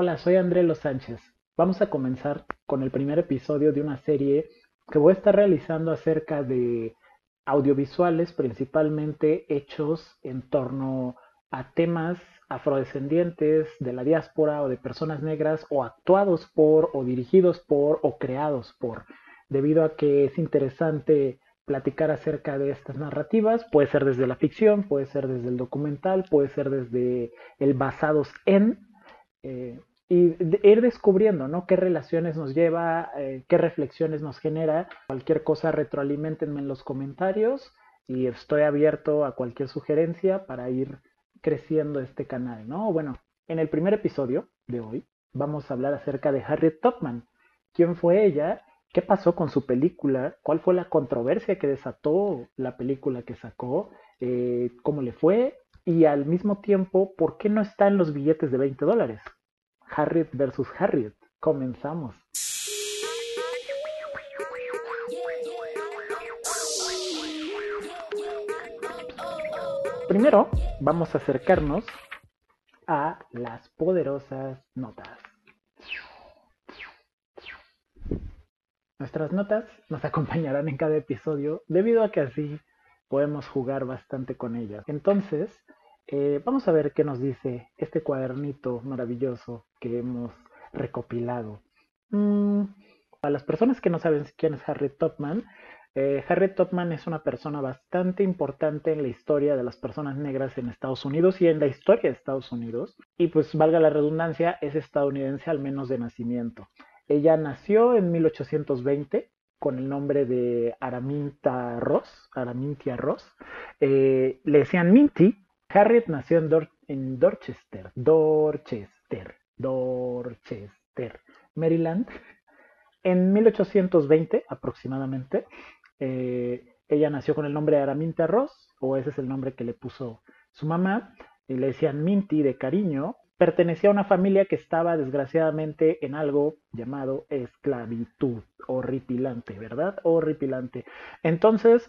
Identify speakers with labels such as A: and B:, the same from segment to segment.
A: Hola, soy André Los Sánchez. Vamos a comenzar con el primer episodio de una serie que voy a estar realizando acerca de audiovisuales principalmente hechos en torno a temas afrodescendientes de la diáspora o de personas negras o actuados por o dirigidos por o creados por, debido a que es interesante platicar acerca de estas narrativas, puede ser desde la ficción, puede ser desde el documental, puede ser desde el basados en, eh, y ir descubriendo, ¿no? Qué relaciones nos lleva, eh, qué reflexiones nos genera. Cualquier cosa retroalimentenme en los comentarios y estoy abierto a cualquier sugerencia para ir creciendo este canal, ¿no? Bueno, en el primer episodio de hoy vamos a hablar acerca de Harriet Tubman. ¿Quién fue ella? ¿Qué pasó con su película? ¿Cuál fue la controversia que desató la película que sacó? Eh, ¿Cómo le fue? Y al mismo tiempo, ¿por qué no está en los billetes de 20 dólares? Harriet versus Harriet. Comenzamos. Primero vamos a acercarnos a las poderosas notas. Nuestras notas nos acompañarán en cada episodio debido a que así podemos jugar bastante con ellas. Entonces, eh, vamos a ver qué nos dice este cuadernito maravilloso que hemos recopilado. Mm, para las personas que no saben quién es Harriet Tubman, eh, Harriet Tubman es una persona bastante importante en la historia de las personas negras en Estados Unidos y en la historia de Estados Unidos. Y pues valga la redundancia, es estadounidense al menos de nacimiento. Ella nació en 1820 con el nombre de Araminta Ross, Aramintia Ross. Eh, le decían Minty Harriet nació en, Dorchester, Dorchester, Dorchester, Maryland, en 1820 aproximadamente. Eh, ella nació con el nombre de Araminta Ross, o ese es el nombre que le puso su mamá, y le decían Minty de cariño. Pertenecía a una familia que estaba desgraciadamente en algo llamado esclavitud, horripilante, ¿verdad? Horripilante. Entonces,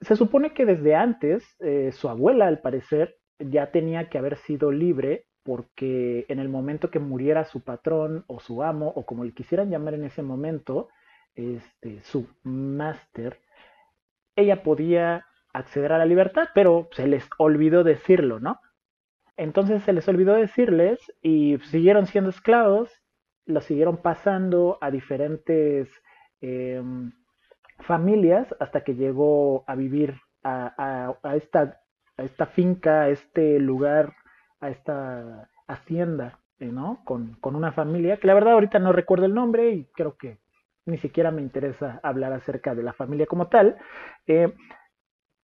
A: se supone que desde antes eh, su abuela, al parecer, ya tenía que haber sido libre porque en el momento que muriera su patrón o su amo o como le quisieran llamar en ese momento, este, su máster, ella podía acceder a la libertad, pero se les olvidó decirlo, ¿no? Entonces se les olvidó decirles y siguieron siendo esclavos, lo siguieron pasando a diferentes em, familias hasta que llegó a vivir a, esta, finca, a este lugar, a esta hacienda, eh, ¿no? Con, una familia, que la verdad ahorita no recuerdo el nombre y creo que ni siquiera me interesa hablar acerca de la familia como tal. Eh,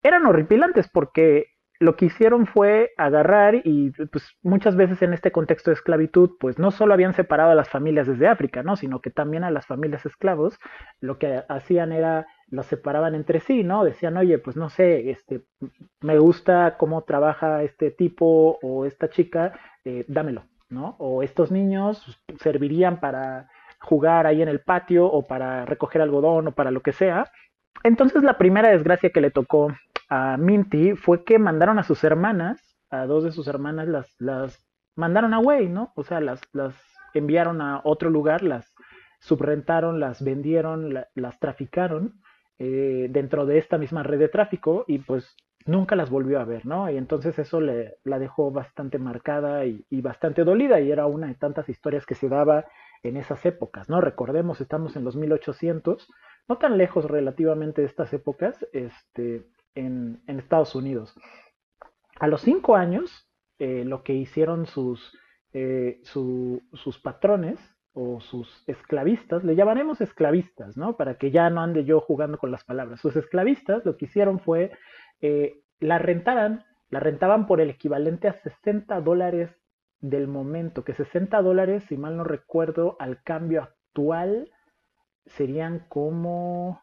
A: eran horripilantes porque lo que hicieron fue agarrar y pues muchas veces en este contexto de esclavitud pues no solo habían separado a las familias desde África, ¿no? sino que también a las familias esclavos lo que hacían era los separaban entre sí, ¿no? Decían, "Oye, pues no sé, este me gusta cómo trabaja este tipo o esta chica, eh, dámelo", ¿no? O estos niños servirían para jugar ahí en el patio o para recoger algodón o para lo que sea. Entonces la primera desgracia que le tocó a Minty fue que mandaron a sus hermanas, a dos de sus hermanas, las, las mandaron away, ¿no? O sea, las, las enviaron a otro lugar, las subrentaron, las vendieron, las traficaron eh, dentro de esta misma red de tráfico y pues nunca las volvió a ver, ¿no? Y entonces eso le, la dejó bastante marcada y, y, bastante dolida y era una de tantas historias que se daba en esas épocas, ¿no? Recordemos, estamos en los 1800, no tan lejos relativamente de estas épocas, este, en, Estados Unidos. A los cinco años, eh, lo que hicieron sus, eh, sus patrones o sus esclavistas, le llamaremos esclavistas, ¿no? Para que ya no ande yo jugando con las palabras. Sus esclavistas lo que hicieron fue, eh, la rentaran, la rentaban por el equivalente a 60 dólares del momento, que 60 dólares, si mal no recuerdo, al cambio actual serían como,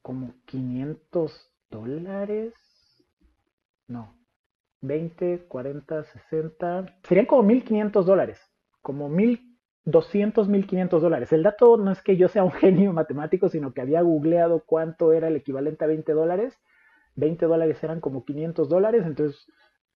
A: como 500 dólares. No. 20, 40, 60. Serían como 1500 dólares. Como 1200, 1500 dólares. El dato no es que yo sea un genio matemático, sino que había googleado cuánto era el equivalente a 20 dólares. 20 dólares eran como 500 dólares. Entonces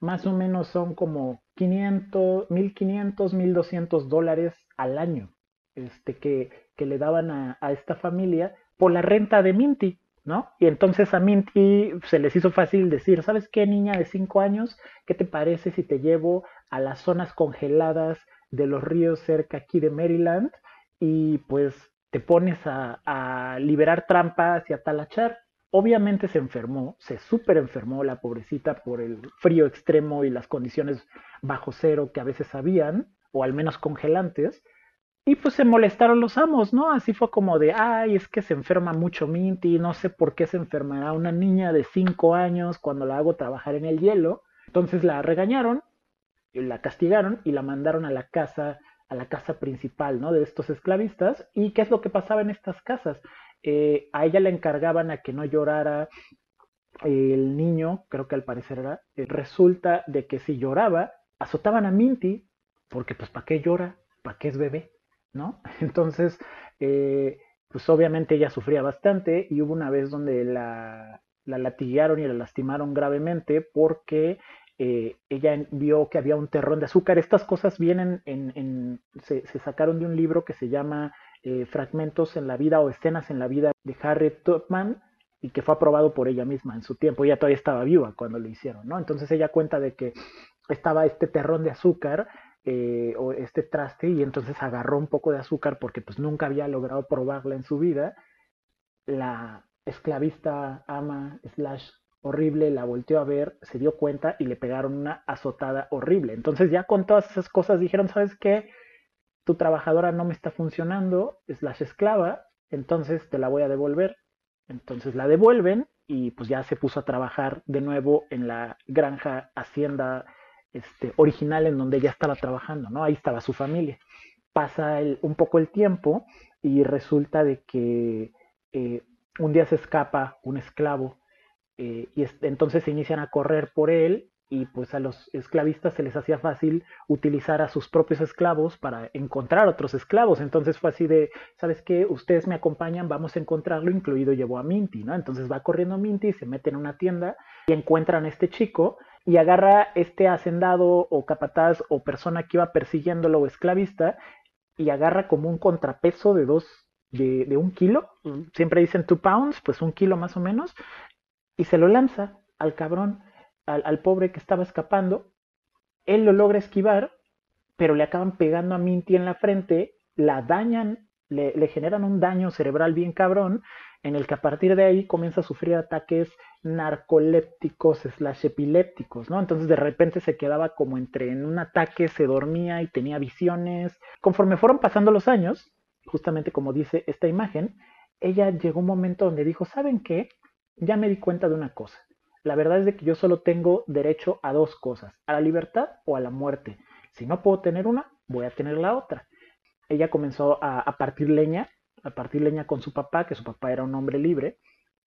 A: más o menos son como 500, 1500, 1200 dólares al año este, que, que le daban a, a, esta familia por la renta de Minty, ¿no? Y entonces a Minty se les hizo fácil decir, ¿sabes qué, niña de 5 años? ¿Qué te parece si te llevo a las zonas congeladas de los ríos cerca aquí de Maryland y pues te pones a, a liberar trampas y a talachar? Obviamente se enfermó, se súper enfermó la pobrecita por el frío extremo y las condiciones bajo cero que a veces habían, o al menos congelantes, y pues se molestaron los amos, ¿no? Así fue como de, ay, es que se enferma mucho Minty, no sé por qué se enfermará una niña de 5 años cuando la hago trabajar en el hielo. Entonces la regañaron, la castigaron y la mandaron a la casa, a la casa principal, ¿no? De estos esclavistas. ¿Y qué es lo que pasaba en estas casas? Eh, a ella le encargaban a que no llorara el niño, creo que al parecer era, eh, resulta de que si lloraba, azotaban a Minty, porque pues ¿para qué llora? ¿Para qué es bebé? ¿No? Entonces, eh, pues obviamente ella sufría bastante y hubo una vez donde la, la latigaron y la lastimaron gravemente porque eh, ella vio que había un terrón de azúcar. Estas cosas vienen en, en se, sacaron de un libro que se llama eh, Fragmentos en la vida o escenas en la vida de Harriet Tubman y que fue aprobado por ella misma en su tiempo. Ella todavía estaba viva cuando lo hicieron, ¿no? Entonces ella cuenta de que estaba este terrón de azúcar eh, o este traste y entonces agarró un poco de azúcar porque pues nunca había logrado probarla en su vida. La esclavista ama slash horrible la volteó a ver, se dio cuenta y le pegaron una azotada horrible. Entonces ya con todas esas cosas dijeron, ¿sabes qué? Tu trabajadora no me está funcionando, slash esclava, entonces te la voy a devolver. Entonces la devuelven y pues ya se puso a trabajar de nuevo en la granja hacienda este, original en donde ella estaba trabajando, ¿no? Ahí estaba su familia. Pasa un poco el tiempo y resulta de que eh, un día se escapa un esclavo eh, y es, entonces se inician a correr por él y pues a los esclavistas se les hacía fácil utilizar a sus propios esclavos para encontrar otros esclavos. Entonces fue así de, ¿sabes qué? Ustedes me acompañan, vamos a encontrarlo, incluido llevó a Minty, ¿no? Entonces va corriendo Minty, se mete en una tienda y encuentran a este chico y agarra este hacendado o capataz o persona que iba persiguiéndolo o esclavista y agarra como un contrapeso de dos, de, de un kilo, siempre dicen two pounds, pues un kilo más o menos, y se lo lanza al cabrón, al, al pobre que estaba escapando. Él lo logra esquivar, pero le acaban pegando a Minty en la frente, la dañan, le, le generan un daño cerebral bien cabrón, en el que a partir de ahí comienza a sufrir ataques narcolépticos slash epilépticos, ¿no? Entonces de repente se quedaba como entre en un ataque, se dormía y tenía visiones. Conforme fueron pasando los años, justamente como dice esta imagen, ella llegó un momento donde dijo, ¿saben qué? Ya me di cuenta de una cosa. La verdad es de que yo solo tengo derecho a dos cosas, a la libertad o a la muerte. Si no puedo tener una, voy a tener la otra. Ella comenzó a, a partir leña a partir leña con su papá, que su papá era un hombre libre,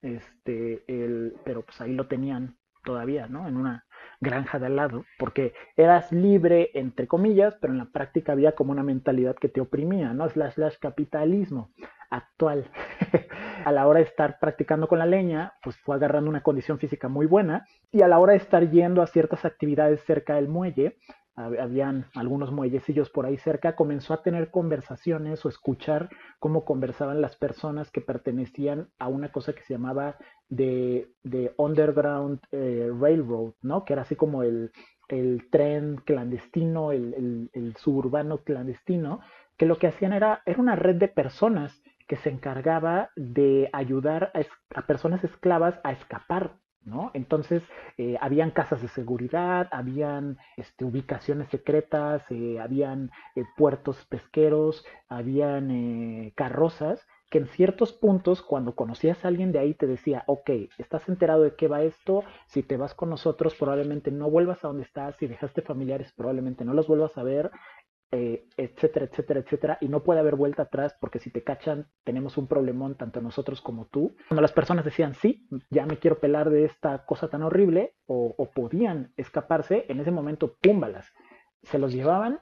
A: este, el, pero pues ahí lo tenían todavía, ¿no? En una granja de al lado, porque eras libre, entre comillas, pero en la práctica había como una mentalidad que te oprimía, ¿no? Slash, slash capitalismo actual. a la hora de estar practicando con la leña, pues fue agarrando una condición física muy buena, y a la hora de estar yendo a ciertas actividades cerca del muelle, habían algunos muellecillos por ahí cerca, comenzó a tener conversaciones o escuchar cómo conversaban las personas que pertenecían a una cosa que se llamaba de, de Underground eh, Railroad, ¿no? Que era así como el, el tren clandestino, el, el, suburbano clandestino, que lo que hacían era, era una red de personas que se encargaba de ayudar a personas esclavas a escapar ¿no? Entonces, eh, habían casas de seguridad, habían este, ubicaciones secretas, eh, habían eh, puertos pesqueros, habían eh, carrozas que en ciertos puntos, cuando conocías a alguien de ahí, te decía, ok, estás enterado de qué va esto, si te vas con nosotros, probablemente no vuelvas a donde estás, si dejaste familiares, probablemente no los vuelvas a ver, eh, etcétera, etcétera, etcétera, y no puede haber vuelta atrás porque si te cachan tenemos un problemón tanto nosotros como tú. Cuando las personas decían, sí, ya me quiero pelar de esta cosa tan horrible, o, podían escaparse, en ese momento, púmbalas, se los llevaban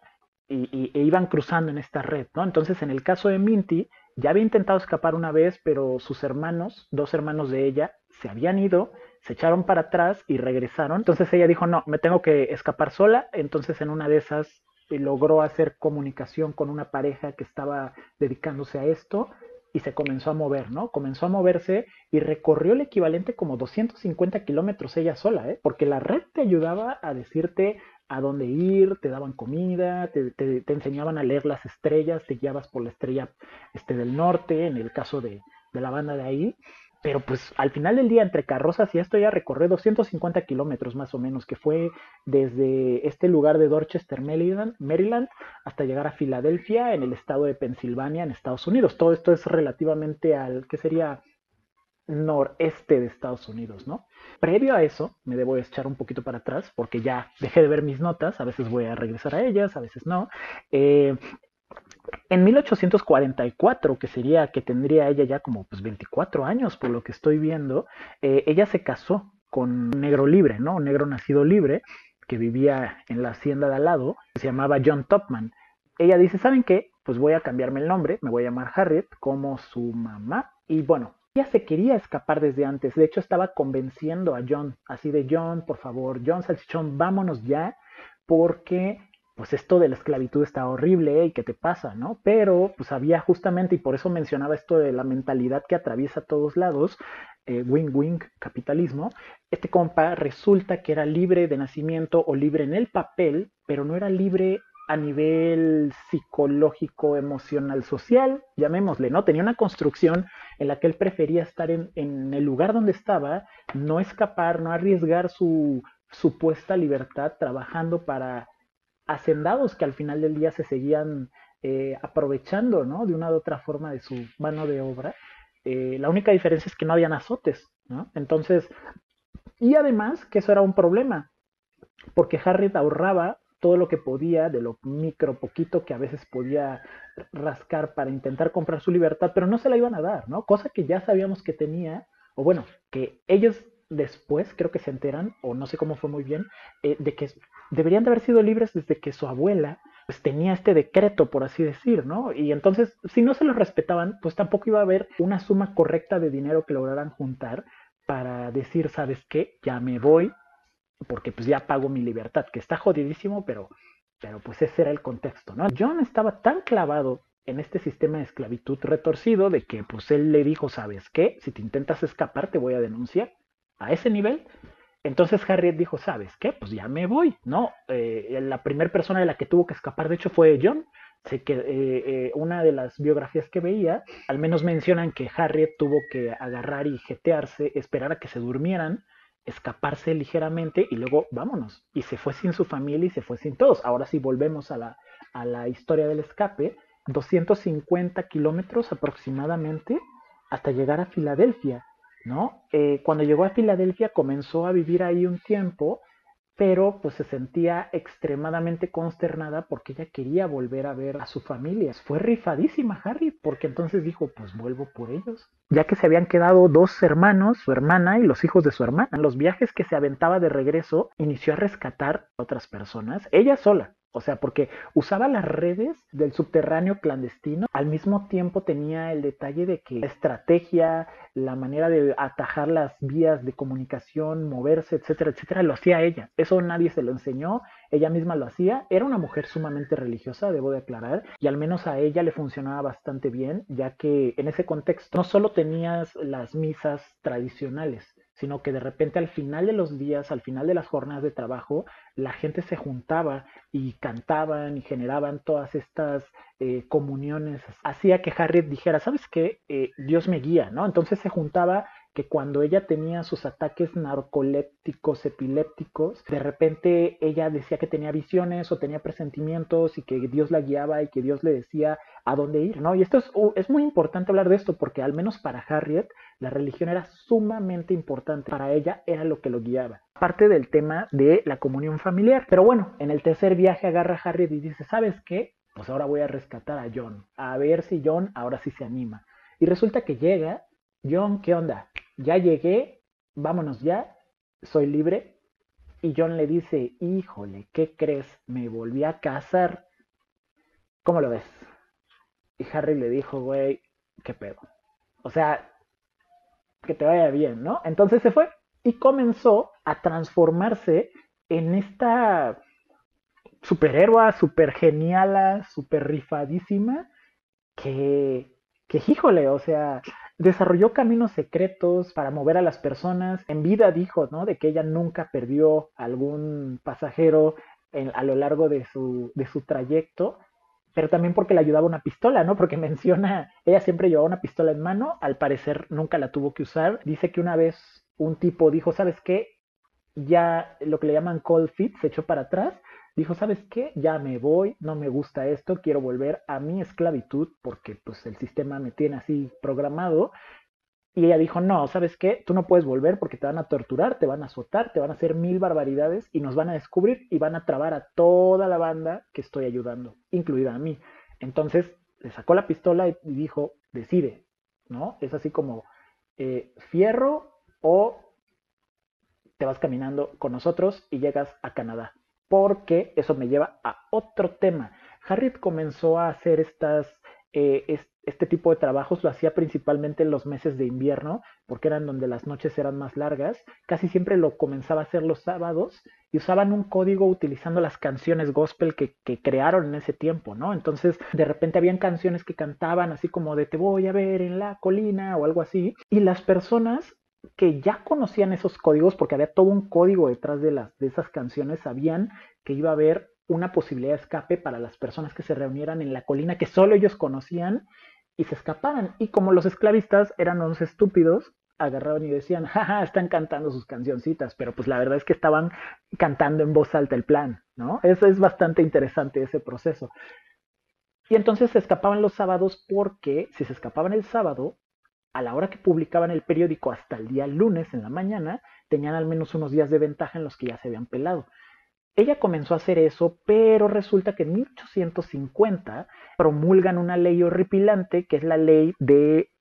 A: y, e iban cruzando en esta red, ¿no? Entonces, en el caso de Minty, ya había intentado escapar una vez, pero sus hermanos, dos hermanos de ella, se habían ido, se echaron para atrás y regresaron. Entonces ella dijo, no, me tengo que escapar sola. Entonces en una de esas logró hacer comunicación con una pareja que estaba dedicándose a esto y se comenzó a mover, ¿no? Comenzó a moverse y recorrió el equivalente como 250 kilómetros ella sola, ¿eh? Porque la red te ayudaba a decirte a dónde ir, te daban comida, te, enseñaban a leer las estrellas, te guiabas por la estrella este, del norte, en el caso de, de la banda de ahí, pero pues al final del día entre carrozas y esto ya recorrió 250 kilómetros más o menos, que fue desde este lugar de Dorchester, Maryland, hasta llegar a Filadelfia, en el estado de Pensilvania, en Estados Unidos. Todo esto es relativamente al, que sería? noreste de Estados Unidos, ¿no? Previo a eso, me debo echar un poquito para atrás porque ya dejé de ver mis notas, a veces voy a regresar a ellas, a veces no. Eh, en 1844, que sería que tendría ella ya como pues 24 años por lo que estoy viendo, eh, ella se casó con un negro libre, ¿no? Un negro nacido libre que vivía en la hacienda de al lado, se llamaba John Topman. Ella dice, ¿saben qué? Pues voy a cambiarme el nombre, me voy a llamar Harriet como su mamá. Y bueno, ella se quería escapar desde antes. De hecho, estaba convenciendo a John, así de John, por favor, John Salchichón, vámonos ya, porque pues esto de la esclavitud está horrible y qué te pasa, ¿no? Pero pues había justamente, y por eso mencionaba esto de la mentalidad que atraviesa todos lados, eh, wing-wing capitalismo, este compa resulta que era libre de nacimiento o libre en el papel, pero no era libre a nivel psicológico, emocional, social, llamémosle, ¿no? Tenía una construcción en la que él prefería estar en, en el lugar donde estaba, no escapar, no arriesgar su supuesta libertad trabajando para hacendados que al final del día se seguían eh, aprovechando ¿no? de una u otra forma de su mano de obra. Eh, la única diferencia es que no habían azotes. ¿no? Entonces, y además que eso era un problema, porque Harriet ahorraba todo lo que podía, de lo micro poquito que a veces podía rascar para intentar comprar su libertad, pero no se la iban a dar, ¿no? Cosa que ya sabíamos que tenía, o bueno, que ellos después creo que se enteran, o no sé cómo fue muy bien, eh, de que deberían de haber sido libres desde que su abuela pues tenía este decreto, por así decir, ¿no? Y entonces, si no se lo respetaban, pues tampoco iba a haber una suma correcta de dinero que lograran juntar para decir, ¿sabes qué? Ya me voy, porque pues ya pago mi libertad, que está jodidísimo, pero, pero pues ese era el contexto, ¿no? John estaba tan clavado en este sistema de esclavitud retorcido de que pues él le dijo, ¿sabes qué? Si te intentas escapar te voy a denunciar a ese nivel. Entonces Harriet dijo, ¿sabes qué? Pues ya me voy, ¿no? Eh, la primera persona de la que tuvo que escapar, de hecho, fue John. Sé que eh, eh, una de las biografías que veía, al menos mencionan que Harriet tuvo que agarrar y jetearse, esperar a que se durmieran, escaparse ligeramente y luego vámonos. Y se fue sin su familia y se fue sin todos. Ahora sí volvemos a la, a la historia del escape. 250 kilómetros aproximadamente hasta llegar a Filadelfia. ¿No? Eh, cuando llegó a Filadelfia comenzó a vivir ahí un tiempo, pero pues se sentía extremadamente consternada porque ella quería volver a ver a su familia. Fue rifadísima Harry, porque entonces dijo, pues vuelvo por ellos. Ya que se habían quedado dos hermanos, su hermana y los hijos de su hermana. En los viajes que se aventaba de regreso, inició a rescatar a otras personas, ella sola, o sea, porque usaba las redes del subterráneo clandestino, al mismo tiempo tenía el detalle de que la estrategia, la manera de atajar las vías de comunicación, moverse, etcétera, etcétera, lo hacía ella. Eso nadie se lo enseñó, ella misma lo hacía. Era una mujer sumamente religiosa, debo de aclarar, y al menos a ella le funcionaba bastante bien, ya que en ese contexto no solo tenías las misas tradicionales, sino que de repente al final de los días, al final de las jornadas de trabajo, la gente se juntaba y cantaban y generaban todas estas eh, comuniones. Hacía que Harriet dijera, ¿sabes qué? Eh, Dios me guía, ¿no? Entonces se juntaba que cuando ella tenía sus ataques narcolépticos, epilépticos, de repente ella decía que tenía visiones o tenía presentimientos y que Dios la guiaba y que Dios le decía a dónde ir, ¿no? Y esto es, muy importante hablar de esto porque al menos para Harriet la religión era sumamente importante, para ella era lo que lo guiaba. Aparte del tema de la comunión familiar. Pero bueno, en el tercer viaje agarra a Harriet y dice, ¿sabes qué? Pues ahora voy a rescatar a John, a ver si John ahora sí se anima. Y resulta que llega, John, ¿qué onda? ya llegué, vámonos ya, soy libre. Y John le dice, híjole, ¿qué crees? Me volví a casar. ¿Cómo lo ves? Y Harry le dijo, güey, qué pedo. O sea, que te vaya bien, ¿no? Entonces se fue y comenzó a transformarse en esta superhéroe, super geniala, super rifadísima, que, que híjole, o sea, desarrolló caminos secretos para mover a las personas. En vida dijo, ¿no? De que ella nunca perdió algún pasajero a lo largo de su, de su trayecto, pero también porque le ayudaba una pistola, ¿no? Porque menciona, ella siempre llevaba una pistola en mano, al parecer nunca la tuvo que usar. Dice que una vez un tipo dijo, ¿sabes qué? Ya lo que le llaman cold feet se echó para atrás dijo, ¿sabes qué? Ya me voy, no me gusta esto, quiero volver a mi esclavitud porque pues el sistema me tiene así programado. Y ella dijo, no, ¿sabes qué? Tú no puedes volver porque te van a torturar, te van a azotar, te van a hacer mil barbaridades y nos van a descubrir y van a trabar a toda la banda que estoy ayudando, incluida a mí. Entonces le sacó la pistola y dijo, decide, ¿no? Es así como eh, fierro o te vas caminando con nosotros y llegas a Canadá porque eso me lleva a otro tema. Harriet comenzó a hacer estas, eh, este tipo de trabajos, lo hacía principalmente en los meses de invierno, porque eran donde las noches eran más largas. Casi siempre lo comenzaba a hacer los sábados y usaban un código utilizando las canciones gospel que, que crearon en ese tiempo, ¿no? Entonces, de repente habían canciones que cantaban así como de te voy a ver en la colina o algo así, y las personas que ya conocían esos códigos, porque había todo un código detrás de, las, de esas canciones, sabían que iba a haber una posibilidad de escape para las personas que se reunieran en la colina que solo ellos conocían y se escapaban. Y como los esclavistas eran unos estúpidos, agarraban y decían, jaja, están cantando sus cancioncitas, pero pues la verdad es que estaban cantando en voz alta el plan, ¿no? Eso es bastante interesante ese proceso. Y entonces se escapaban los sábados porque si se escapaban el sábado, a la hora que publicaban el periódico hasta el día lunes en la mañana, tenían al menos unos días de ventaja en los que ya se habían pelado. Ella comenzó a hacer eso, pero resulta que en 1850 promulgan una ley horripilante, que es la ley de,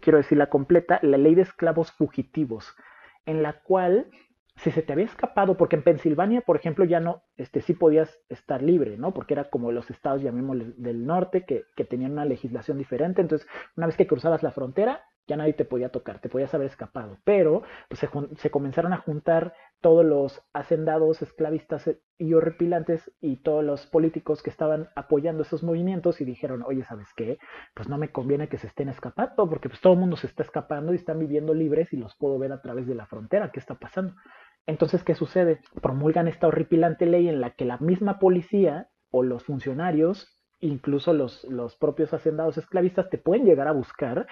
A: quiero decir la completa, la ley de esclavos fugitivos, en la cual si se te había escapado, porque en Pensilvania, por ejemplo, ya no, este, sí podías estar libre, ¿no? Porque era como los estados, llamémosle, del norte, que, que, tenían una legislación diferente. Entonces, una vez que cruzabas la frontera, ya nadie te podía tocar, te podías haber escapado. Pero pues, se, comenzaron a juntar todos los hacendados, esclavistas y horripilantes y todos los políticos que estaban apoyando esos movimientos y dijeron, oye, ¿sabes qué? Pues no me conviene que se estén escapando porque pues todo el mundo se está escapando y están viviendo libres y los puedo ver a través de la frontera. ¿Qué está pasando? Entonces, ¿qué sucede? Promulgan esta horripilante ley en la que la misma policía o los funcionarios incluso los, los propios hacendados esclavistas te pueden llegar a buscar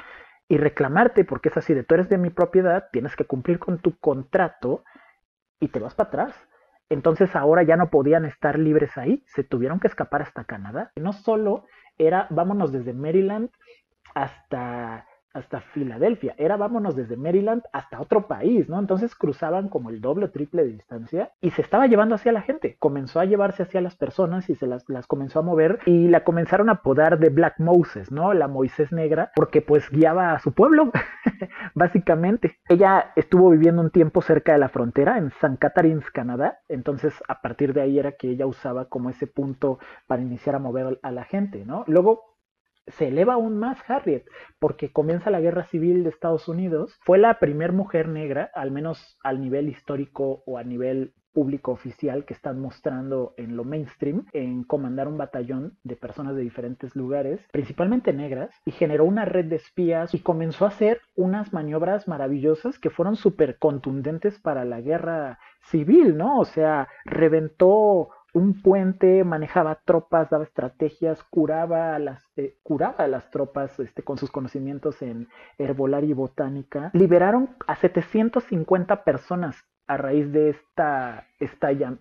A: y reclamarte, porque es así de tú eres de mi propiedad, tienes que cumplir con tu contrato y te vas para atrás. Entonces ahora ya no podían estar libres ahí, se tuvieron que escapar hasta Canadá. No solo era vámonos desde Maryland hasta hasta Filadelfia. Era vámonos desde Maryland hasta otro país, ¿no? Entonces cruzaban como el doble o triple de distancia y se estaba llevando hacia la gente. Comenzó a llevarse hacia las personas y se las, las comenzó a mover y la comenzaron a apodar de Black Moses, ¿no? La Moisés negra, porque pues guiaba a su pueblo, básicamente. Ella estuvo viviendo un tiempo cerca de la frontera, en San Catharines, Canadá. Entonces a partir de ahí era que ella usaba como ese punto para iniciar a mover a la gente, ¿no? Luego se eleva aún más Harriet, porque comienza la guerra civil de Estados Unidos. Fue la primera mujer negra, al menos al nivel histórico o a nivel público oficial que están mostrando en lo mainstream, en comandar un batallón de personas de diferentes lugares, principalmente negras, y generó una red de espías y comenzó a hacer unas maniobras maravillosas que fueron súper contundentes para la guerra civil, ¿no? O sea, reventó un puente, manejaba tropas, daba estrategias, curaba a las, eh, curaba a las tropas este, con sus conocimientos en herbolaria y botánica. Liberaron a 750 personas a raíz de esta, esta de,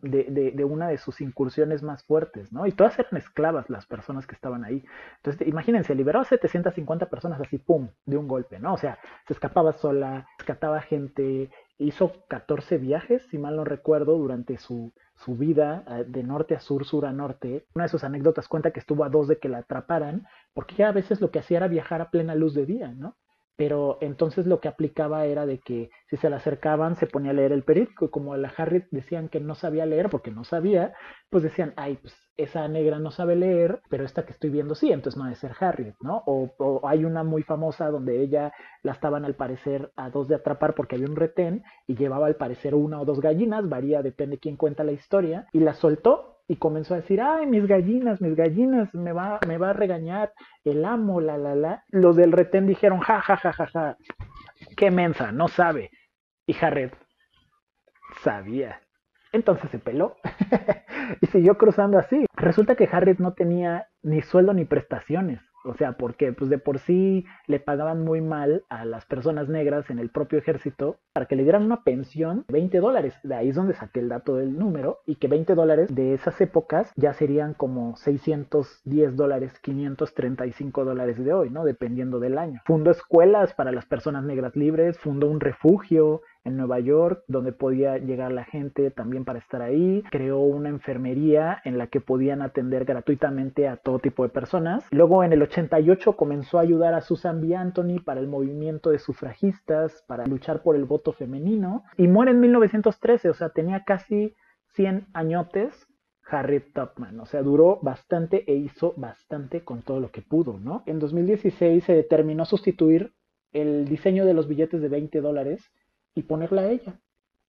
A: de, una de sus incursiones más fuertes, ¿no? Y todas eran esclavas las personas que estaban ahí. Entonces, imagínense, liberó a 750 personas así, pum, de un golpe, ¿no? O sea, se escapaba sola, rescataba gente, hizo 14 viajes, si mal no recuerdo, durante su, su vida eh, de norte a sur, sur a norte. Una de sus anécdotas cuenta que estuvo a dos de que la atraparan, porque ya a veces lo que hacía era viajar a plena luz de día, ¿no? Pero entonces lo que aplicaba era de que si se le acercaban se ponía a leer el periódico y como a la Harriet decían que no sabía leer porque no sabía, pues decían, ay, pues esa negra no sabe leer, pero esta que estoy viendo sí, entonces no debe ser Harriet, ¿no? O, o, hay una muy famosa donde ella la estaban al parecer a dos de atrapar porque había un retén y llevaba al parecer una o dos gallinas, varía, depende quién cuenta la historia, y la soltó y comenzó a decir, ay, mis gallinas, mis gallinas, me va, me va a regañar el amo, la, la, la. Los del retén dijeron, ja, ja, ja, ja, ja, qué mensa, no sabe. Y Harriet sabía. Entonces se peló y siguió cruzando así. Resulta que Harriet no tenía ni sueldo ni prestaciones. O sea, porque pues de por sí le pagaban muy mal a las personas negras en el propio ejército para que le dieran una pensión de 20 dólares. De ahí es donde saqué el dato del número y que 20 dólares de esas épocas ya serían como 610 dólares, 535 dólares de hoy, ¿no? Dependiendo del año. Fundó escuelas para las personas negras libres, fundó un refugio en Nueva York, donde podía llegar la gente también para estar ahí. Creó una enfermería en la que podían atender gratuitamente a todo tipo de personas. Luego en el 88 comenzó a ayudar a Susan B. Anthony para el movimiento de sufragistas, para luchar por el voto femenino. Y muere en 1913, o sea, tenía casi 100 añotes Harriet Tubman. O sea, duró bastante e hizo bastante con todo lo que pudo, ¿no? En 2016 se determinó sustituir el diseño de los billetes de 20 dólares y ponerla a ella.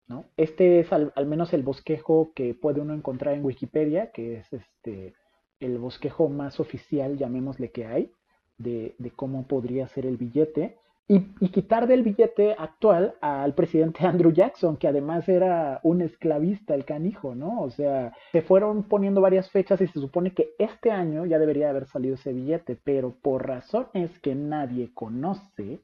A: ¿no? Este es al, menos el bosquejo que puede uno encontrar en Wikipedia, que es este el bosquejo más oficial, llamémosle que hay, de, cómo podría ser el billete. Y, y, quitar del billete actual al presidente Andrew Jackson, que además era un esclavista, el canijo, ¿no? O sea, se fueron poniendo varias fechas y se supone que este año ya debería haber salido ese billete, pero por razones que nadie conoce,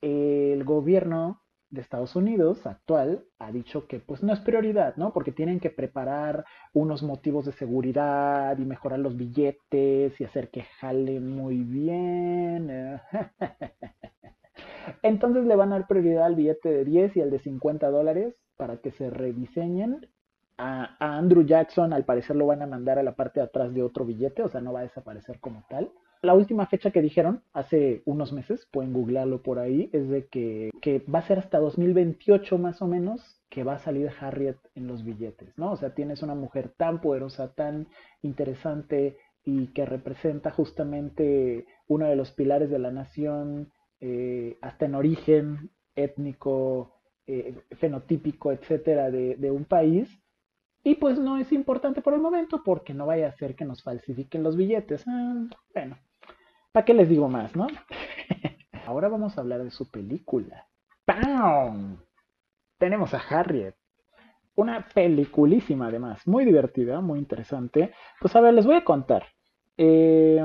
A: el gobierno de Estados Unidos actual ha dicho que pues no es prioridad, ¿no? Porque tienen que preparar unos motivos de seguridad y mejorar los billetes y hacer que jale muy bien. Entonces le van a dar prioridad al billete de 10 y al de 50 dólares para que se rediseñen. A, a Andrew Jackson al parecer lo van a mandar a la parte de atrás de otro billete, o sea, no va a desaparecer como tal la última fecha que dijeron, hace unos meses, pueden googlearlo por ahí, es de que, va a ser hasta 2028 más o menos que va a salir Harriet en los billetes, ¿no? O sea, tienes una mujer tan poderosa, tan interesante y que representa justamente uno de los pilares de la nación, eh, hasta en origen étnico, eh, fenotípico, etcétera, de, de un país, y pues no es importante por el momento porque no vaya a ser que nos falsifiquen los billetes. Ah, bueno, ¿Para qué les digo más, no? Ahora vamos a hablar de su película. ¡Pam! Tenemos a Harriet. Una peliculísima además, muy divertida, muy interesante. Pues a ver, les voy a contar. Eh,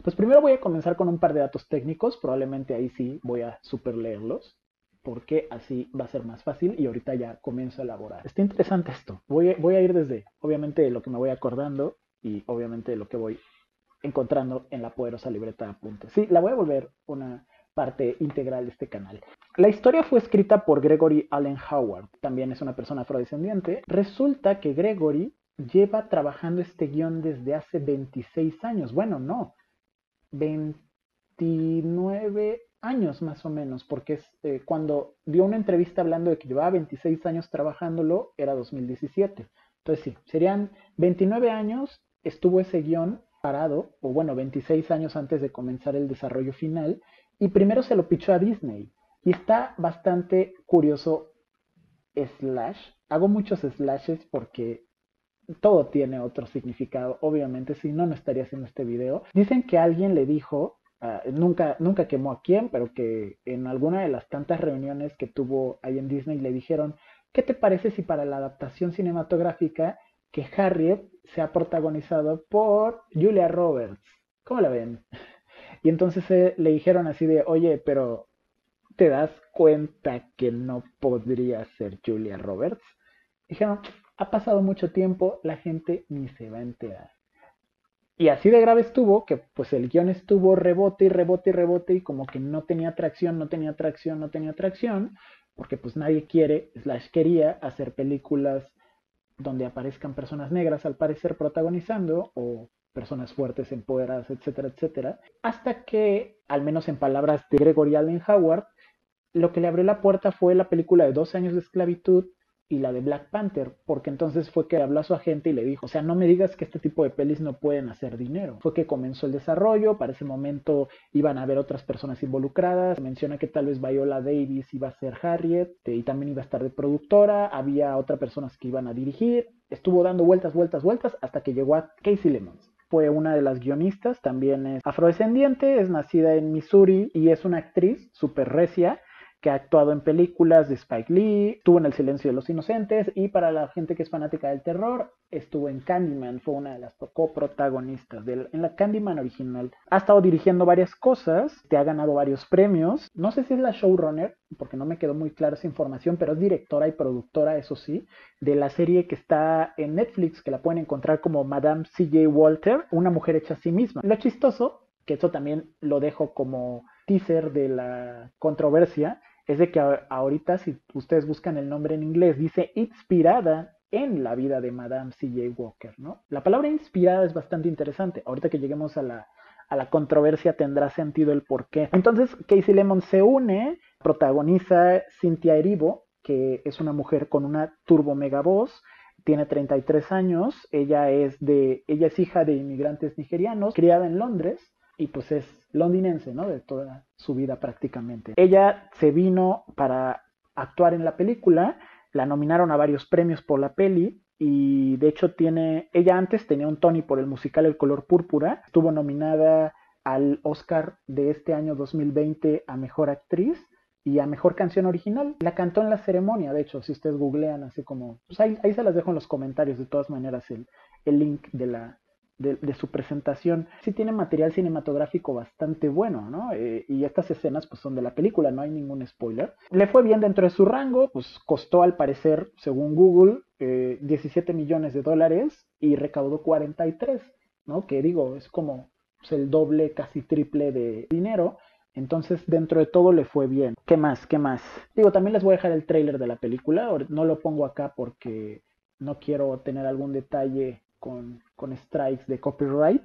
A: pues primero voy a comenzar con un par de datos técnicos, probablemente ahí sí voy a super leerlos, porque así va a ser más fácil y ahorita ya comienzo a elaborar. Está interesante esto. Voy a ir desde, obviamente, lo que me voy acordando y obviamente lo que voy encontrando en la poderosa libreta de apuntes. Sí, la voy a volver una parte integral de este canal. La historia fue escrita por Gregory Allen Howard, también es una persona afrodescendiente. Resulta que Gregory lleva trabajando este guion desde hace 26 años. Bueno, no, 29 años más o menos, porque eh, cuando dio una entrevista hablando de que llevaba 26 años trabajándolo, era 2017. Entonces sí, serían 29 años, estuvo ese guion parado, o bueno, 26 años antes de comenzar el desarrollo final, y primero se lo pichó a Disney. Y está bastante curioso, slash. Hago muchos slashes porque todo tiene otro significado, obviamente, si no, no estaría haciendo este video. Dicen que alguien le dijo, ah, nunca, nunca quemó a quién, pero que en alguna de las tantas reuniones que tuvo ahí en Disney le dijeron, ¿qué te parece si para la adaptación cinematográfica que Harriet se ha protagonizado por Julia Roberts. ¿Cómo la ven? Y entonces eh, le dijeron así de, oye, pero ¿te das cuenta que no podría ser Julia Roberts? Dijeron, ha pasado mucho tiempo, la gente ni se va a enterar. Y así de grave estuvo que pues el guion estuvo rebote y rebote y rebote y como que no tenía tracción, no tenía tracción, no tenía tracción, porque pues nadie quiere, slash quería hacer películas donde aparezcan personas negras al parecer protagonizando o personas fuertes, empoderadas, etcétera, etcétera, hasta que, al menos en palabras de Gregory Allen Howard, lo que le abrió la puerta fue la película de 12 años de esclavitud y la de Black Panther, porque entonces fue que habló a su agente y le dijo, o sea, no me digas que este tipo de pelis no pueden hacer dinero. Fue que comenzó el desarrollo, para ese momento iban a haber otras personas involucradas, menciona que tal vez Viola Davis iba a ser Harriet y también iba a estar de productora, había otras personas que iban a dirigir, estuvo dando vueltas, vueltas, vueltas hasta que llegó a Casey Lemons. Fue una de las guionistas, también es afrodescendiente, es nacida en Missouri y es una actriz súper recia que ha actuado en películas de Spike Lee, estuvo en El silencio de los inocentes y para la gente que es fanática del terror, estuvo en Candyman, fue una de las coprotagonistas de en la Candyman original. Ha estado dirigiendo varias cosas, te ha ganado varios premios. No sé si es la showrunner, porque no me quedó muy clara esa información, pero es directora y productora, eso sí, de la serie que está en Netflix, que la pueden encontrar como Madame C.J. Walter, una mujer hecha a sí misma. Lo chistoso, que eso también lo dejo como teaser de la controversia, es de que ahorita si ustedes buscan el nombre en inglés, dice inspirada en la vida de Madame C.J. Walker, ¿no? La palabra inspirada es bastante interesante. Ahorita que lleguemos a la, a la controversia tendrá sentido el por qué. Entonces, Casey Lemon se une, protagoniza Cynthia Erivo, que es una mujer con una turbo mega voz, tiene 33 años, ella es de ella es hija de inmigrantes nigerianos, criada en Londres y pues es londinense, ¿no? De toda su vida prácticamente. Ella se vino para actuar en la película, la nominaron a varios premios por la peli y de hecho tiene, ella antes tenía un Tony por el musical El color púrpura, estuvo nominada al Oscar de este año 2020 a Mejor Actriz y a Mejor Canción Original. La cantó en la ceremonia, de hecho, si ustedes googlean así como, pues ahí, ahí se las dejo en los comentarios de todas maneras el, el link de la, de, su presentación, sí tiene material cinematográfico bastante bueno, ¿no? Eh, y estas escenas pues son de la película, no hay ningún spoiler. Le fue bien dentro de su rango, pues costó al parecer, según Google, 17 eh, millones de dólares y recaudó 43, ¿no? Que digo, es como pues, el doble, casi triple de dinero. Entonces, dentro de todo le fue bien. ¿Qué más? ¿Qué más? Digo, también les voy a dejar el trailer de la película. No lo pongo acá porque no quiero tener algún detalle con, strikes de copyright.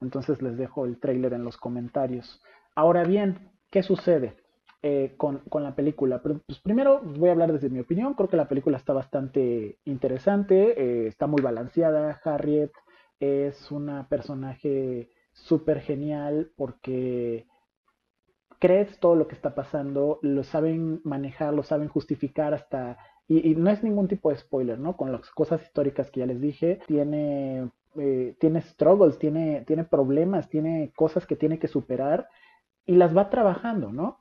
A: Entonces les dejo el trailer en los comentarios. Ahora bien, ¿qué sucede eh, con, la película? Pues primero voy a hablar desde mi opinión. Creo que la película está bastante interesante, eh, está muy balanceada. Harriet es una personaje súper genial porque crees todo lo que está pasando, lo saben manejar, lo saben justificar hasta y, no es ningún tipo de spoiler, ¿no? Con las cosas históricas que ya les dije, tiene, eh, tiene struggles, tiene, tiene problemas, tiene cosas que tiene que superar y las va trabajando, ¿no?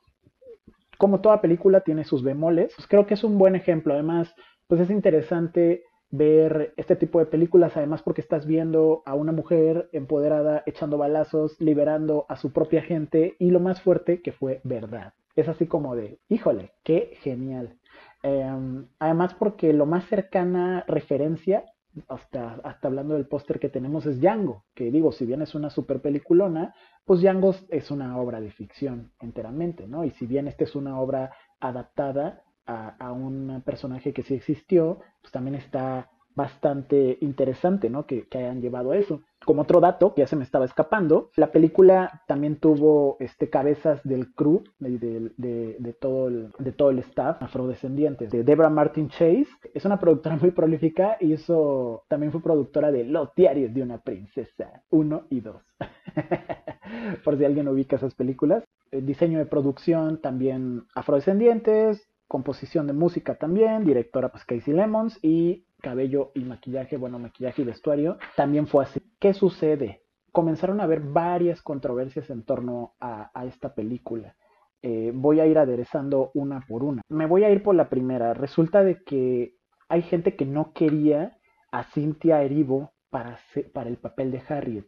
A: Como toda película tiene sus bemoles, pues creo que es un buen ejemplo. Además, pues es interesante ver este tipo de películas, además porque estás viendo a una mujer empoderada echando balazos, liberando a su propia gente y lo más fuerte que fue verdad. Es así como de, híjole, qué genial. Em, además porque lo más cercana referencia, hasta, hasta hablando del póster que tenemos, es Django, que digo, si bien es una super peliculona, pues Django es una obra de ficción enteramente, ¿no? Y si bien esta es una obra adaptada a, a un personaje que sí existió, pues también está bastante interesante, ¿no? Que, hayan llevado a eso. Como otro dato, que ya se me estaba escapando, la película también tuvo este, cabezas del crew, de, todo, el, staff afrodescendientes. De Deborah Martin Chase, es una productora muy prolífica y eso también fue productora de Los diarios de una princesa 1 y 2. Por si alguien ubica esas películas. El diseño de producción también afrodescendientes, composición de música también, directora pues Casey Lemons y cabello y maquillaje, bueno, maquillaje y vestuario, también fue así. ¿Qué sucede? Comenzaron a haber varias controversias en torno a, esta película. Eh, voy a ir aderezando una por una. Me voy a ir por la primera. Resulta de que hay gente que no quería a Cynthia Erivo para, para el papel de Harriet,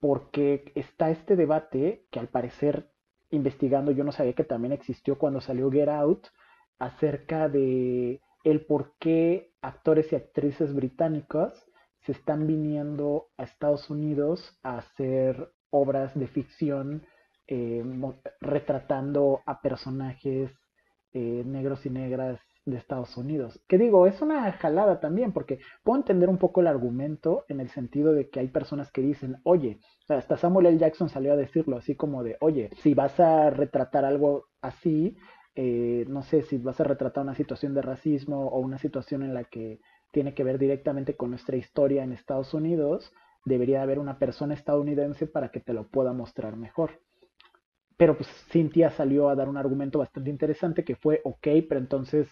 A: porque está este debate que al parecer investigando yo no sabía que también existió cuando salió Get Out acerca de el por qué actores y actrices británicos se están viniendo a Estados Unidos a hacer obras de ficción eh, retratando a personajes eh, negros y negras de Estados Unidos. Que digo, es una jalada también, porque puedo entender un poco el argumento en el sentido de que hay personas que dicen, oye, hasta Samuel L. Jackson salió a decirlo, así como de, oye, si vas a retratar algo así, eh, no sé, si vas a retratar una situación de racismo o una situación en la que tiene que ver directamente con nuestra historia en Estados Unidos, debería haber una persona estadounidense para que te lo pueda mostrar mejor. Pero pues Cynthia salió a dar un argumento bastante interesante que fue, ok, pero entonces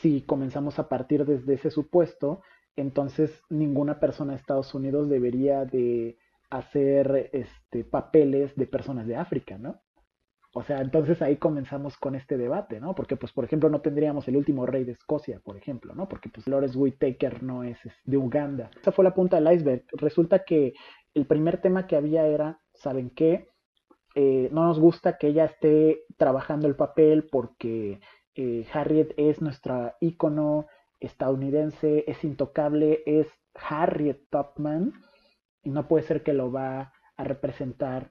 A: si comenzamos a partir desde ese supuesto, entonces ninguna persona de Estados Unidos debería de hacer este, papeles de personas de África, ¿no? O sea, entonces ahí comenzamos con este debate, ¿no? Porque, pues, por ejemplo, no tendríamos el último rey de Escocia, por ejemplo, ¿no? Porque, pues, Lawrence Whitaker no es de Uganda. Esa fue la punta del iceberg. Resulta que el primer tema que había era, ¿saben qué? Eh, no nos gusta que ella esté trabajando el papel porque eh, Harriet es nuestra ícono estadounidense, es intocable, es Harriet Topman y no puede ser que lo va a representar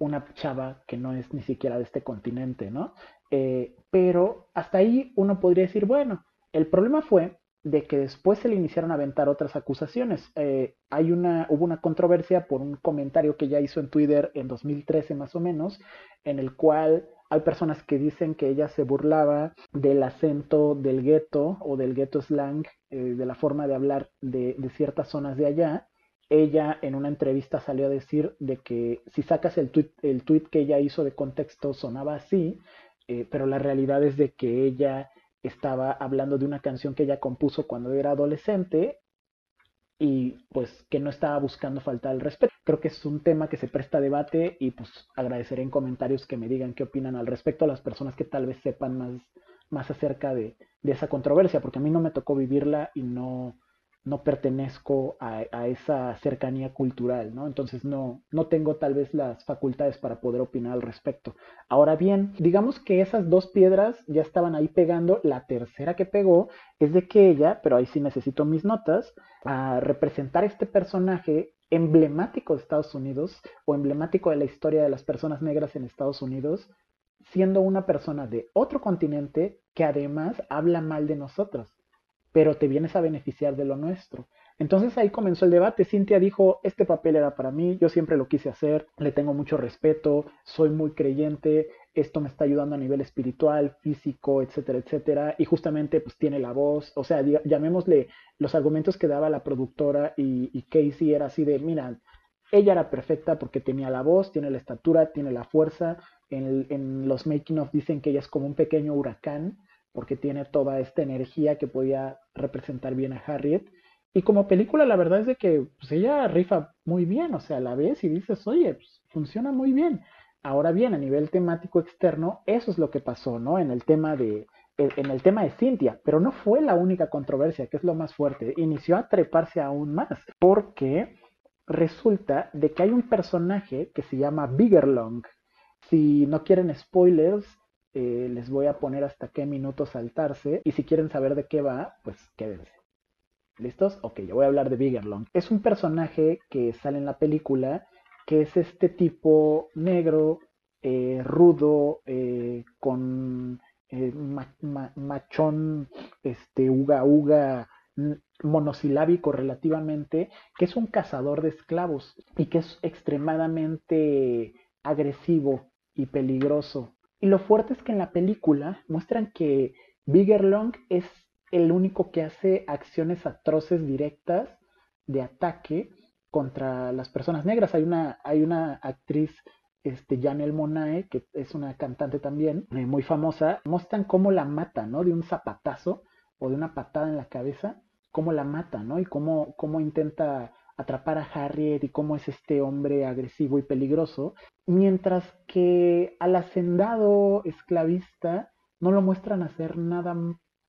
A: una chava que no es ni siquiera de este continente, ¿no? Eh, pero hasta ahí uno podría decir, bueno, el problema fue de que después se le iniciaron a aventar otras acusaciones. Eh, hay una, hubo una controversia por un comentario que ella hizo en Twitter en 2013 más o menos, en el cual hay personas que dicen que ella se burlaba del acento del gueto o del gueto slang, eh, de la forma de hablar de, ciertas zonas de allá. Ella en una entrevista salió a decir de que si sacas el tweet, el tweet que ella hizo de contexto sonaba así, eh, pero la realidad es de que ella estaba hablando de una canción que ella compuso cuando era adolescente y pues que no estaba buscando faltar el respeto. Creo que es un tema que se presta a debate y pues agradeceré en comentarios que me digan qué opinan al respecto a las personas que tal vez sepan más, más acerca de, de esa controversia, porque a mí no me tocó vivirla y no, no pertenezco a, esa cercanía cultural, ¿no? Entonces no, no tengo tal vez las facultades para poder opinar al respecto. Ahora bien, digamos que esas dos piedras ya estaban ahí pegando, la tercera que pegó es de que ella, pero ahí sí necesito mis notas, a representar este personaje emblemático de Estados Unidos o emblemático de la historia de las personas negras en Estados Unidos, siendo una persona de otro continente que además habla mal de nosotros pero te vienes a beneficiar de lo nuestro. Entonces ahí comenzó el debate. Cintia dijo, este papel era para mí, yo siempre lo quise hacer, le tengo mucho respeto, soy muy creyente, esto me está ayudando a nivel espiritual, físico, etcétera, etcétera. Y justamente pues tiene la voz, o sea, llamémosle los argumentos que daba la productora y, Casey era así de, mira, ella era perfecta porque tenía la voz, tiene la estatura, tiene la fuerza. En, en los making of dicen que ella es como un pequeño huracán porque tiene toda esta energía que podía representar bien a Harriet. Y como película, la verdad es de que pues, ella rifa muy bien, o sea, la ves y dices, oye, pues, funciona muy bien. Ahora bien, a nivel temático externo, eso es lo que pasó, ¿no? En el tema de, en el tema de Cynthia, pero no fue la única controversia, que es lo más fuerte. Inició a treparse aún más, porque resulta de que hay un personaje que se llama Biggerlong. Si no quieren spoilers, eh, les voy a poner hasta qué minuto saltarse y si quieren saber de qué va, pues quédense. ¿Listos? Ok, yo voy a hablar de Biggerlong. Es un personaje que sale en la película que es este tipo negro, eh, rudo, eh, con machón, este, uga uga, monosilábico relativamente, que es un cazador de esclavos y que es extremadamente agresivo y peligroso. Y lo fuerte es que en la película muestran que Biggerlong es el único que hace acciones atroces directas de ataque contra las personas negras. Hay una, hay una actriz, este, Janelle Monae, que es una cantante también eh, muy famosa. Muestran cómo la mata, ¿no? De un zapatazo o de una patada en la cabeza, cómo la mata, ¿no? Y cómo, cómo intenta atrapar a Harriet y cómo es este hombre agresivo y peligroso, mientras que al hacendado esclavista no lo muestran hacer nada,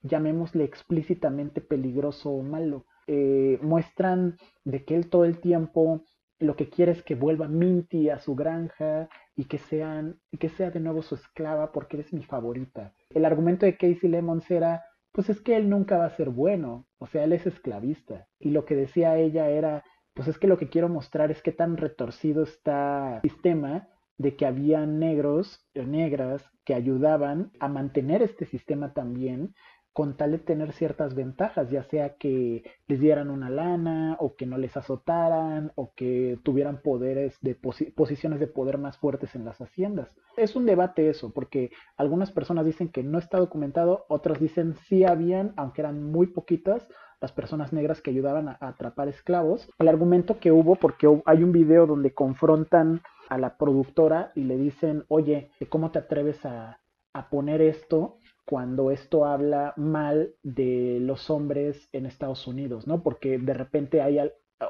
A: llamémosle explícitamente peligroso o malo. Eh, muestran de que él todo el tiempo lo que quiere es que vuelva Minty a su granja y que, sean, y que sea de nuevo su esclava porque eres mi favorita. El argumento de Casey Lemons era, pues es que él nunca va a ser bueno, o sea, él es esclavista. Y lo que decía ella era, pues es que lo que quiero mostrar es qué tan retorcido está el sistema de que había negros o negras que ayudaban a mantener este sistema también, con tal de tener ciertas ventajas, ya sea que les dieran una lana o que no les azotaran o que tuvieran poderes de posiciones de poder más fuertes en las haciendas. Es un debate eso, porque algunas personas dicen que no está documentado, otras dicen sí habían, aunque eran muy poquitas, las personas negras que ayudaban a, atrapar esclavos. El argumento que hubo, porque hay un video donde confrontan a la productora y le dicen, oye, ¿cómo te atreves a, poner esto cuando esto habla mal de los hombres en Estados Unidos, ¿no? Porque de repente hay,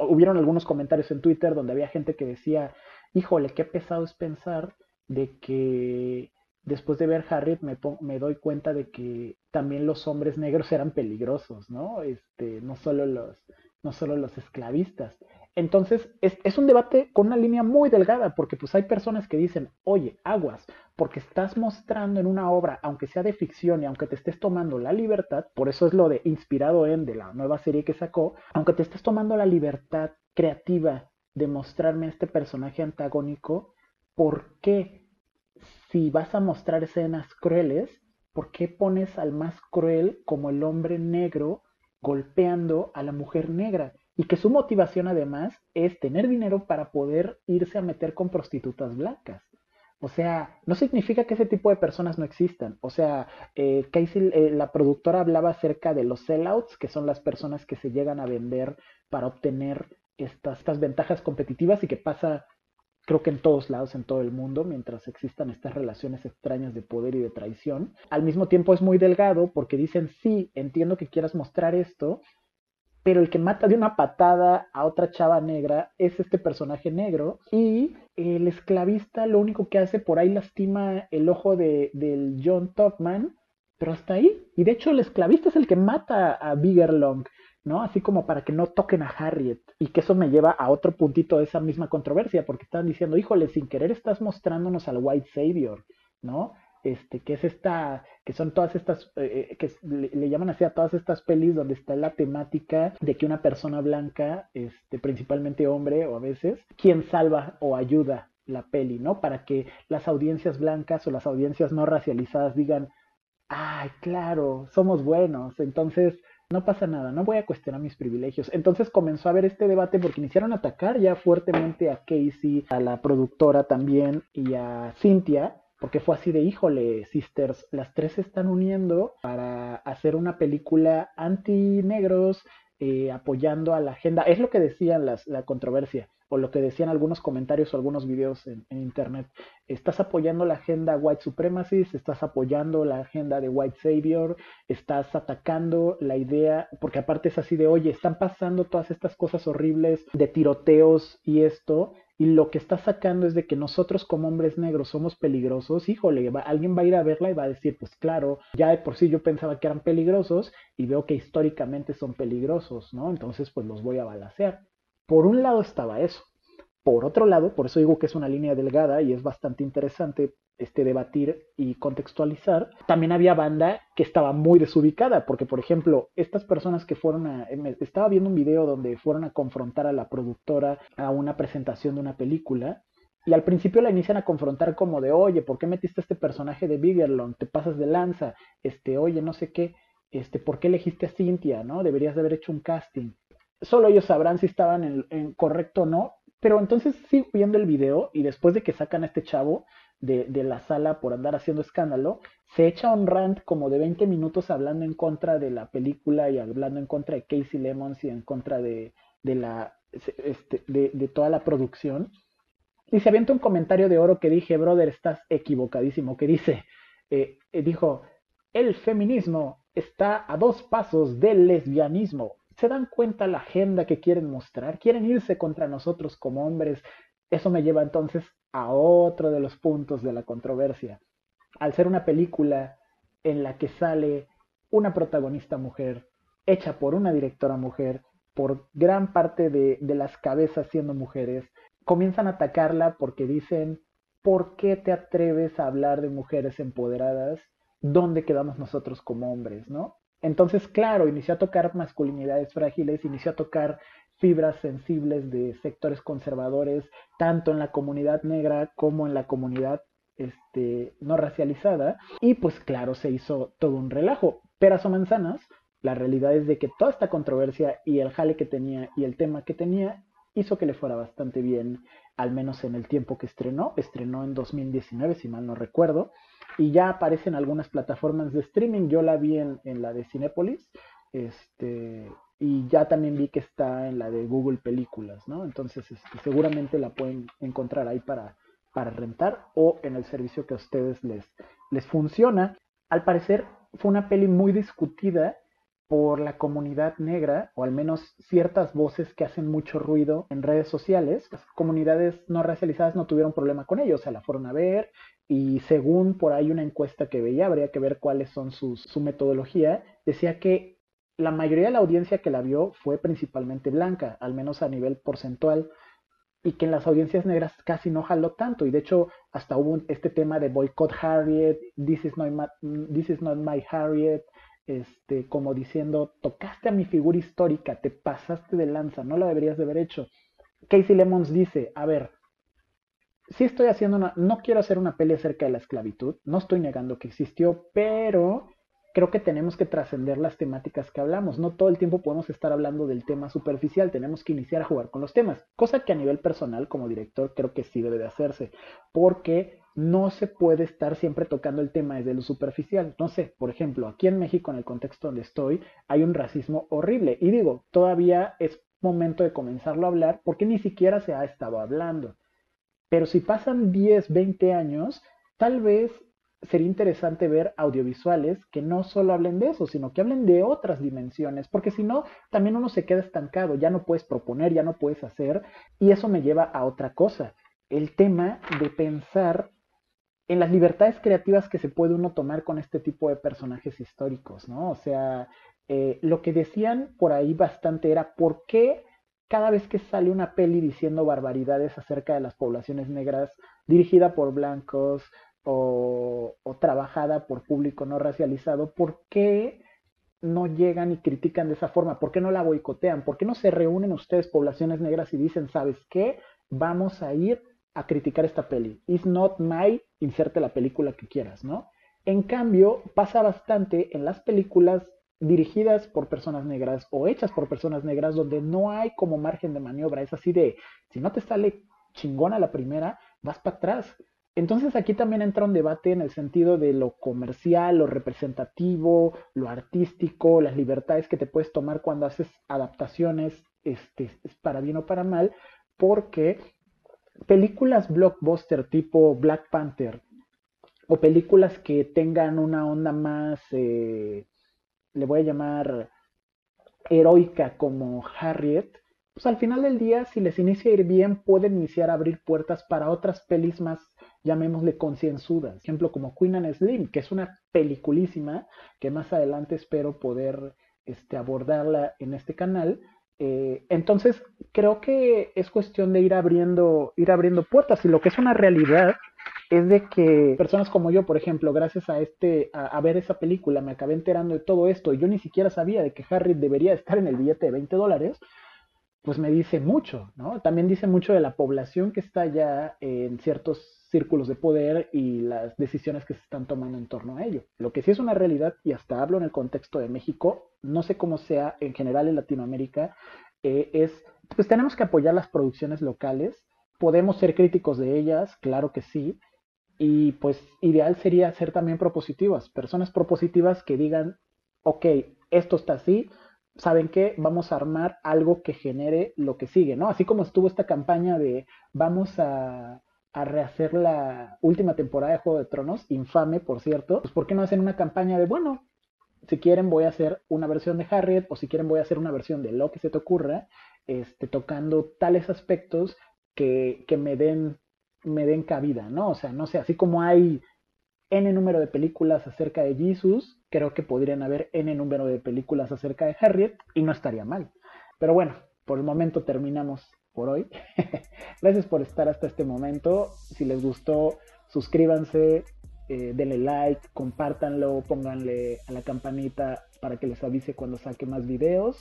A: hubieron algunos comentarios en Twitter donde había gente que decía, híjole, qué pesado es pensar de que después de ver Harriet me, me doy cuenta de que también los hombres negros eran peligrosos, ¿no? Este, no solo los, no solo los esclavistas. Entonces, es, un debate con una línea muy delgada, porque pues hay personas que dicen, oye, aguas, porque estás mostrando en una obra, aunque sea de ficción y aunque te estés tomando la libertad, por eso es lo de inspirado en de la nueva serie que sacó, aunque te estés tomando la libertad creativa de mostrarme este personaje antagónico, ¿por qué si vas a mostrar escenas crueles, ¿por qué pones al más cruel como el hombre negro golpeando a la mujer negra? y que su motivación además es tener dinero para poder irse a meter con prostitutas blancas. O sea, no significa que ese tipo de personas no existan. O sea, eh, Casey, eh, la productora hablaba acerca de los sellouts, que son las personas que se llegan a vender para obtener estas, estas ventajas competitivas y que pasa, creo que en todos lados, en todo el mundo, mientras existan estas relaciones extrañas de poder y de traición. Al mismo tiempo es muy delgado porque dicen, sí, entiendo que quieras mostrar esto, pero el que mata de una patada a otra chava negra es este personaje negro y el esclavista lo único que hace por ahí lastima el ojo de, del John Topman, pero hasta ahí. Y de hecho el esclavista es el que mata a Biggerlong, ¿no? Así como para que no toquen a Harriet. Y que eso me lleva a otro puntito de esa misma controversia, porque están diciendo, híjole, sin querer estás mostrándonos al White Savior, ¿no? este, que es esta, que son todas estas, eh, eh, que le, llaman así a todas estas pelis donde está la temática de que una persona blanca, este, principalmente hombre o a veces, quien salva o ayuda la peli, ¿no? Para que las audiencias blancas o las audiencias no racializadas digan, ay, claro, somos buenos, entonces no pasa nada, no voy a cuestionar mis privilegios. Entonces comenzó a haber este debate porque iniciaron a atacar ya fuertemente a Casey, a la productora también y a Cynthia, porque fue así de, híjole, sisters, las tres se están uniendo para hacer una película anti-negros, eh, apoyando a la agenda. Es lo que decían las, la controversia, o lo que decían algunos comentarios o algunos videos en, internet. Estás apoyando la agenda white supremacy, estás apoyando la agenda de white savior, estás atacando la idea, porque aparte es así de, oye, están pasando todas estas cosas horribles de tiroteos y esto, y lo que está sacando es de que nosotros como hombres negros somos peligrosos, híjole, alguien va a ir a verla y va a decir, pues claro, ya de por sí yo pensaba que eran peligrosos y veo que históricamente son peligrosos, ¿no? Entonces pues los voy a balasear. Por un lado estaba eso. Por otro lado, por eso digo que es una línea delgada y es bastante interesante este, debatir y contextualizar, también había banda que estaba muy desubicada, porque por ejemplo, estas personas que fueron a, estaba viendo un video donde fueron a confrontar a la productora a una presentación de una película, y al principio la inician a confrontar como de, oye, ¿por qué metiste este personaje de Biggerlong? Te pasas de lanza, este, oye, no sé qué, este, ¿por qué elegiste a Cynthia, no? Deberías de haber hecho un casting. Solo ellos sabrán si estaban en, correcto o no, pero entonces sigo viendo el video y después de que sacan a este chavo, de, la sala por andar haciendo escándalo, se echa un rant como de 20 minutos hablando en contra de la película y hablando en contra de Casey Lemons y en contra de, de la, este, de, toda la producción. Y se avienta un comentario de oro que dije, brother, estás equivocadísimo, que dice, eh, eh, dijo, el feminismo está a dos pasos del lesbianismo. ¿Se dan cuenta la agenda que quieren mostrar? Quieren irse contra nosotros como hombres. Eso me lleva entonces a otro de los puntos de la controversia. Al ser una película en la que sale una protagonista mujer, hecha por una directora mujer, por gran parte de, las cabezas siendo mujeres, comienzan a atacarla porque dicen, ¿por qué te atreves a hablar de mujeres empoderadas? ¿Dónde quedamos nosotros como hombres, no? Entonces, claro, inició a tocar masculinidades frágiles, inició a tocar fibras sensibles de sectores conservadores, tanto en la comunidad negra como en la comunidad este, no racializada. Y pues claro, se hizo todo un relajo. peras o manzanas, la realidad es de que toda esta controversia y el jale que tenía y el tema que tenía hizo que le fuera bastante bien, al menos en el tiempo que estrenó. Estrenó en 2019, si mal no recuerdo, y ya aparece en algunas plataformas de streaming. Yo la vi en, la de Cinepolis, este, y ya también vi que está en la de Google Películas, ¿no? Entonces, este, seguramente la pueden encontrar ahí para, para rentar o en el servicio que a ustedes les, les funciona. Al parecer fue una peli muy discutida por la comunidad negra, o al menos ciertas voces que hacen mucho ruido en redes sociales. Las comunidades no racializadas no tuvieron problema con ello, o sea, la fueron a ver y según por ahí una encuesta que veía, habría que ver cuáles son sus, su metodología, decía que la mayoría de la audiencia que la vio fue principalmente blanca, al menos a nivel porcentual, y que en las audiencias negras casi no jaló tanto. Y de hecho, hasta hubo este tema de boycott Harriet, this is, not my, my Harriet, este, como diciendo, tocaste a mi figura histórica, te pasaste de lanza, no la deberías de haber hecho. Casey Lemons dice, a ver, si estoy haciendo una, no quiero hacer una peli acerca de la esclavitud, no estoy negando que existió, pero creo que tenemos que trascender las temáticas que hablamos. No todo el tiempo podemos estar hablando del tema superficial, tenemos que iniciar a jugar con los temas, cosa que a nivel personal como director creo que sí debe de hacerse, porque no se puede estar siempre tocando el tema desde lo superficial. No sé, por ejemplo, aquí en México, en el contexto donde estoy, hay un racismo horrible. Y digo, todavía es momento de comenzarlo a hablar porque ni siquiera se ha estado hablando. Pero si pasan 10, 20 años, tal vez sería interesante ver audiovisuales que no solo hablen de eso, sino que hablen de otras dimensiones, porque si no, también uno se queda estancado, ya no puedes proponer, ya no puedes hacer, y eso me lleva a otra cosa, el tema de pensar en las libertades creativas que se puede uno tomar con este tipo de personajes históricos, ¿no? O sea, eh, lo que decían por ahí bastante era por qué cada vez que sale una peli diciendo barbaridades acerca de las poblaciones negras, dirigida por blancos o, trabajada por público no racializado, ¿por qué no llegan y critican de esa forma? ¿Por qué no la boicotean? ¿Por qué no se reúnen ustedes, poblaciones negras, y dicen, ¿sabes qué? Vamos a ir a criticar esta peli. It's not my, inserte la película que quieras, ¿no? En cambio, pasa bastante en las películas dirigidas por personas negras o hechas por personas negras donde no hay como margen de maniobra. Es así de, si no te sale chingona la primera, vas para atrás. Entonces aquí también entra un debate en el sentido de lo comercial, lo representativo, lo artístico, las libertades que te puedes tomar cuando haces adaptaciones, este, para bien o para mal, porque películas blockbuster tipo Black Panther o películas que tengan una onda más, eh, le voy a llamar heroica como Harriet, pues al final del día, si les inicia a ir bien, pueden iniciar a abrir puertas para otras pelis más, llamémosle concienzudas. Ejemplo como Queen and Slim, que es una peliculísima que más adelante espero poder este, abordarla en este canal, eh, entonces, creo que es cuestión de ir abriendo, ir abriendo puertas. Y lo que es una realidad es de que personas como yo, por ejemplo, gracias a este, a, ver esa película, me acabé enterando de todo esto y yo ni siquiera sabía de que Harry debería estar en el billete de 20 dólares, pues me dice mucho, ¿no? También dice mucho de la población que está ya en ciertos círculos de poder y las decisiones que se están tomando en torno a ello. Lo que sí es una realidad, y hasta hablo en el contexto de México, no sé cómo sea en general en Latinoamérica, eh, es, pues tenemos que apoyar las producciones locales, podemos ser críticos de ellas, claro que sí, y pues ideal sería ser también propositivas, personas propositivas que digan, ok, esto está así, ¿saben qué? Vamos a armar algo que genere lo que sigue, ¿no? Así como estuvo esta campaña de vamos a a rehacer la última temporada de Juego de Tronos, infame por cierto, pues ¿por qué no hacen una campaña de, bueno, si quieren voy a hacer una versión de Harriet o si quieren voy a hacer una versión de lo que se te ocurra, este, tocando tales aspectos que, que me den me den cabida, ¿no? O sea, no sé, así como hay N número de películas acerca de Jesus, creo que podrían haber N número de películas acerca de Harriet y no estaría mal. Pero bueno, por el momento terminamos por hoy. Gracias por estar hasta este momento. Si les gustó, suscríbanse, eh, denle like, compártanlo, pónganle a la campanita para que les avise cuando saque más videos.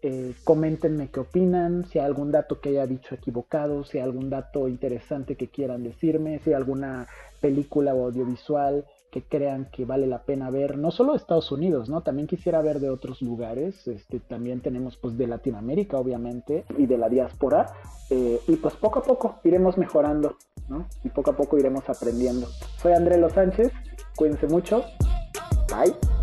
A: Eh, coméntenme qué opinan, si hay algún dato que haya dicho equivocado, si hay algún dato interesante que quieran decirme, si hay alguna película o audiovisual que crean que vale la pena ver, no solo de Estados Unidos, ¿no? También quisiera ver de otros lugares, este, también tenemos pues de Latinoamérica, obviamente, y de la diáspora, eh, y pues poco a poco iremos mejorando, ¿no? Y poco a poco iremos aprendiendo. Soy André Los Sánchez, cuídense mucho, bye.